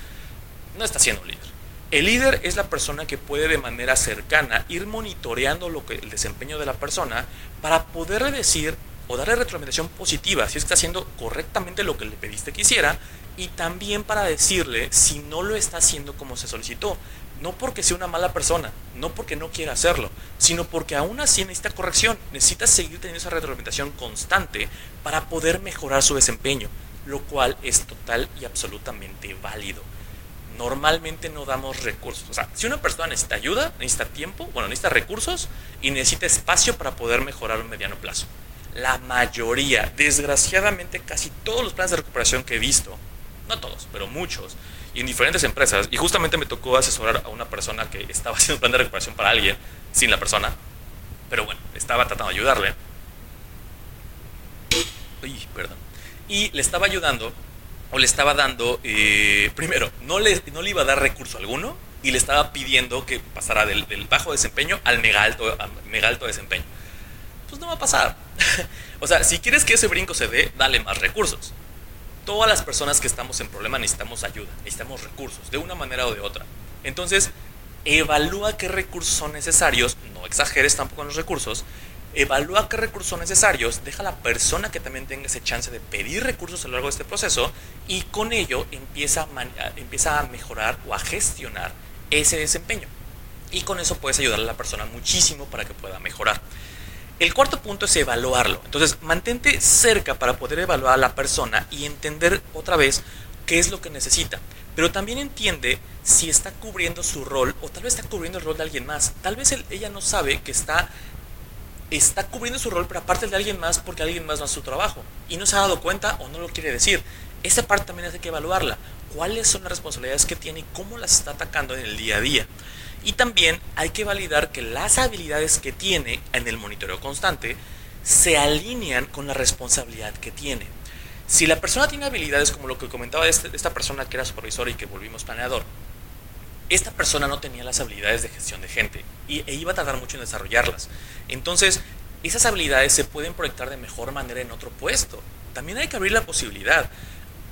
no estás siendo líder. El líder es la persona que puede de manera cercana ir monitoreando lo que, el desempeño de la persona para poder decir o darle retroalimentación positiva si está haciendo correctamente lo que le pediste que hiciera y también para decirle si no lo está haciendo como se solicitó. No porque sea una mala persona, no porque no quiera hacerlo, sino porque aún así necesita corrección, necesita seguir teniendo esa retroalimentación constante para poder mejorar su desempeño, lo cual es total y absolutamente válido. Normalmente no damos recursos. O sea, si una persona necesita ayuda, necesita tiempo, bueno, necesita recursos y necesita espacio para poder mejorar a un mediano plazo. La mayoría, desgraciadamente casi todos los planes de recuperación que he visto, no todos, pero muchos, y en diferentes empresas. Y justamente me tocó asesorar a una persona que estaba haciendo un plan de recuperación para alguien, sin la persona, pero bueno, estaba tratando de ayudarle. Uy, perdón. Y le estaba ayudando, o le estaba dando, eh, primero, no le, no le iba a dar recurso alguno, y le estaba pidiendo que pasara del, bajo desempeño al mega alto, mega alto desempeño. Pues no va a pasar. o sea, si quieres que ese brinco se dé, dale más recursos todas las personas que estamos en problema necesitamos ayuda, necesitamos recursos, de una manera o de otra. Entonces, evalúa qué recursos son necesarios, no exageres tampoco en los recursos, evalúa qué recursos son necesarios, deja a la persona que también tenga ese chance de pedir recursos a lo largo de este proceso y con ello empieza a, empieza a mejorar o a gestionar ese desempeño. Y con eso puedes ayudar a la persona muchísimo para que pueda mejorar. El cuarto punto es evaluarlo. Entonces, mantente cerca para poder evaluar a la persona y entender otra vez qué es lo que necesita. Pero también entiende si está cubriendo su rol o tal vez está cubriendo el rol de alguien más. Tal vez ella no sabe que está, está cubriendo su rol, pero aparte de alguien más porque alguien más no hace su trabajo. Y no se ha dado cuenta o no lo quiere decir. Esa parte también hay que evaluarla. ¿Cuáles son las responsabilidades que tiene y cómo las está atacando en el día a día? Y también hay que validar que las habilidades que tiene en el monitoreo constante se alinean con la responsabilidad que tiene. Si la persona tiene habilidades como lo que comentaba este, esta persona que era supervisor y que volvimos planeador, esta persona no tenía las habilidades de gestión de gente y, e iba a tardar mucho en desarrollarlas. Entonces, esas habilidades se pueden proyectar de mejor manera en otro puesto. También hay que abrir la posibilidad.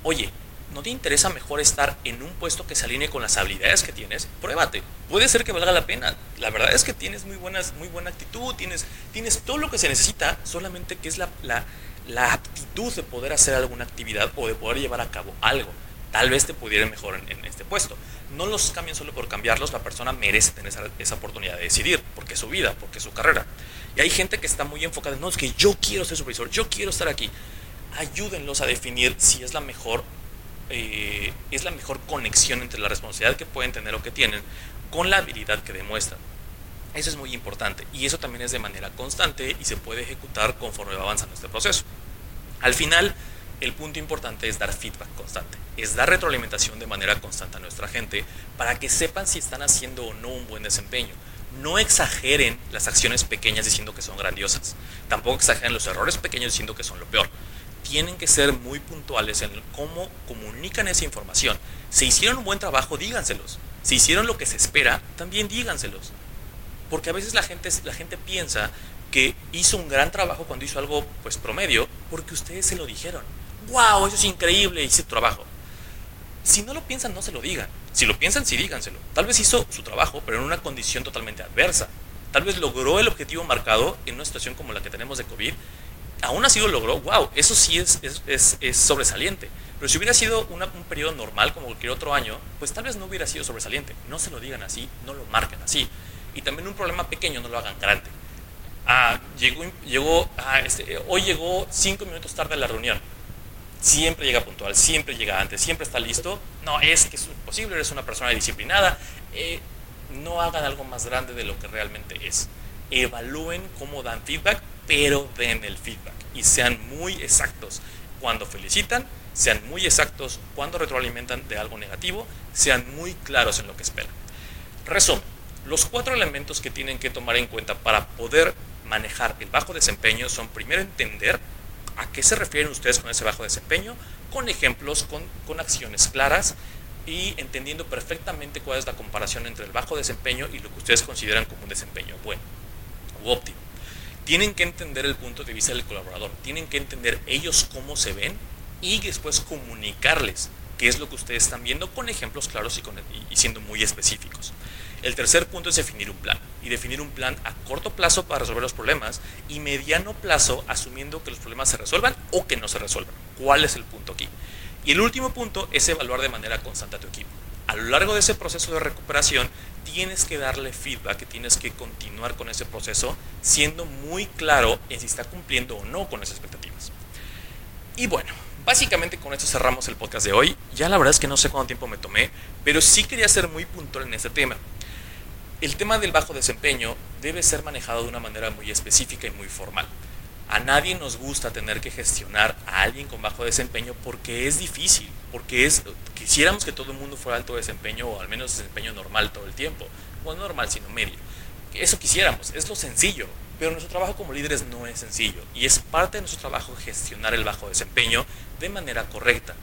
Oye, ¿no te interesa mejor estar en un puesto que se alinee con las habilidades que tienes? Pruébate. Puede ser que valga la pena. La verdad es que tienes muy, buenas, muy buena actitud, tienes, tienes todo lo que se necesita, solamente que es la, la, la aptitud de poder hacer alguna actividad o de poder llevar a cabo algo. Tal vez te pudiera mejor en, este puesto. No los cambien solo por cambiarlos, la persona merece tener esa, esa oportunidad de decidir, porque es su vida, porque es su carrera. Y hay gente que está muy enfocada en, no, es que yo quiero ser supervisor, yo quiero estar aquí. Ayúdenlos a definir si es la mejor eh, es la mejor conexión entre la responsabilidad que pueden tener o que tienen con la habilidad que demuestran. Eso es muy importante y eso también es de manera constante y se puede ejecutar conforme va avanzando este proceso. Al final, el punto importante es dar feedback constante, es dar retroalimentación de manera constante a nuestra gente para que sepan si están haciendo o no un buen desempeño. No exageren las acciones pequeñas diciendo que son grandiosas. Tampoco exageren los errores pequeños diciendo que son lo peor tienen que ser muy puntuales en cómo comunican esa información. Si hicieron un buen trabajo, díganselos. Si hicieron lo que se espera, también díganselos. Porque a veces la gente, la gente piensa que hizo un gran trabajo cuando hizo algo pues promedio, porque ustedes se lo dijeron. ¡Wow! Eso es increíble, hice trabajo. Si no lo piensan, no se lo digan. Si lo piensan, sí díganselo. Tal vez hizo su trabajo, pero en una condición totalmente adversa. Tal vez logró el objetivo marcado en una situación como la que tenemos de COVID aún así lo logró, wow, eso sí es, es, es, sobresaliente. Pero si hubiera sido un periodo normal como cualquier otro año, pues tal vez no hubiera sido sobresaliente. No se lo digan así, no lo marquen así. Y también un problema pequeño no lo hagan grande. Ah, ah, este, hoy llegó cinco minutos tarde a la reunión. Siempre llega puntual, siempre llega antes, siempre está listo. No, es que es imposible, eres una persona disciplinada. Eh, no hagan algo más grande de lo que realmente es. Evalúen cómo dan feedback pero den el feedback y sean muy exactos cuando felicitan, sean muy exactos cuando retroalimentan de algo negativo, sean muy claros en lo que esperan. Resumen, los cuatro elementos que tienen que tomar en cuenta para poder manejar el bajo desempeño son primero entender a qué se refieren ustedes con ese bajo desempeño, con ejemplos, con, con acciones claras y entendiendo perfectamente cuál es la comparación entre el bajo desempeño y lo que ustedes consideran como un desempeño bueno óptimo tienen que entender el punto de vista del colaborador, tienen que entender ellos cómo se ven y después comunicarles qué es lo que ustedes están viendo con ejemplos claros y, y, siendo muy específicos. El tercer punto es definir un plan y definir un plan a corto plazo para resolver los problemas y mediano plazo asumiendo que los problemas se resuelvan o que no se resuelvan. ¿Cuál es el punto aquí? Y el último punto es evaluar de manera constante a tu equipo. A lo largo de ese proceso de recuperación tienes que darle feedback, tienes que continuar con ese proceso siendo muy claro en si está cumpliendo o no con esas expectativas. Y bueno, básicamente con esto cerramos el podcast de hoy. Ya la verdad es que no sé cuánto tiempo me tomé, pero sí quería ser muy puntual en este tema. El tema del bajo desempeño debe ser manejado de una manera muy específica y muy formal. A nadie nos gusta tener que gestionar a alguien con bajo desempeño porque es difícil, porque es quisiéramos que todo el mundo fuera alto desempeño o al menos desempeño normal todo el tiempo, no normal sino medio. Eso quisiéramos, es lo sencillo, pero nuestro trabajo como líderes no es sencillo y es parte de nuestro trabajo gestionar el bajo desempeño de manera correcta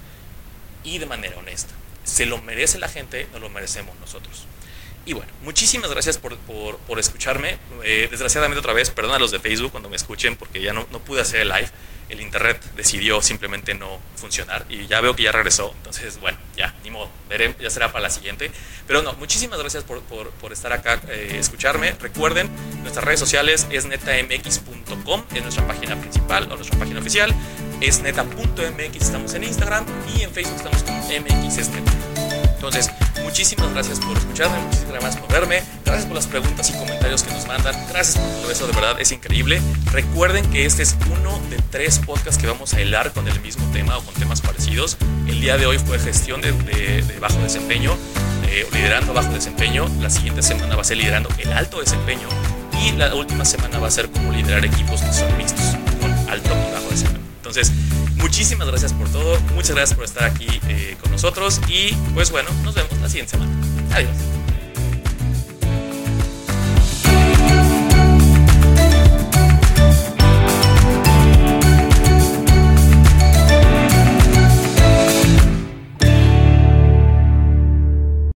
y de manera honesta. Se lo merece la gente, no lo merecemos nosotros. Y bueno, muchísimas gracias por, por, escucharme. Eh, desgraciadamente otra vez, perdón a los de Facebook cuando me escuchen porque ya no, no pude hacer el live. El internet decidió simplemente no funcionar y ya veo que ya regresó. Entonces, bueno, ya, ni modo, veré, ya será para la siguiente. Pero no, muchísimas gracias por, por estar acá, eh, escucharme. Recuerden, nuestras redes sociales es netamx.com, es nuestra página principal o nuestra página oficial. Es neta.mx, estamos en Instagram y en Facebook estamos como mxsneta. Entonces, muchísimas gracias por escucharme, muchísimas gracias por verme, gracias por las preguntas y comentarios que nos mandan, gracias por todo eso, de verdad es increíble. Recuerden que este es uno de tres podcasts que vamos a hilar con el mismo tema o con temas parecidos. El día de hoy fue gestión de, bajo desempeño, eh, liderando bajo desempeño. La siguiente semana va a ser liderando el alto desempeño y la última semana va a ser como liderar equipos que son mixtos, con alto y bajo desempeño. Entonces, muchísimas gracias por todo, muchas gracias por estar aquí eh, con nosotros y pues bueno, nos vemos la siguiente semana. Adiós.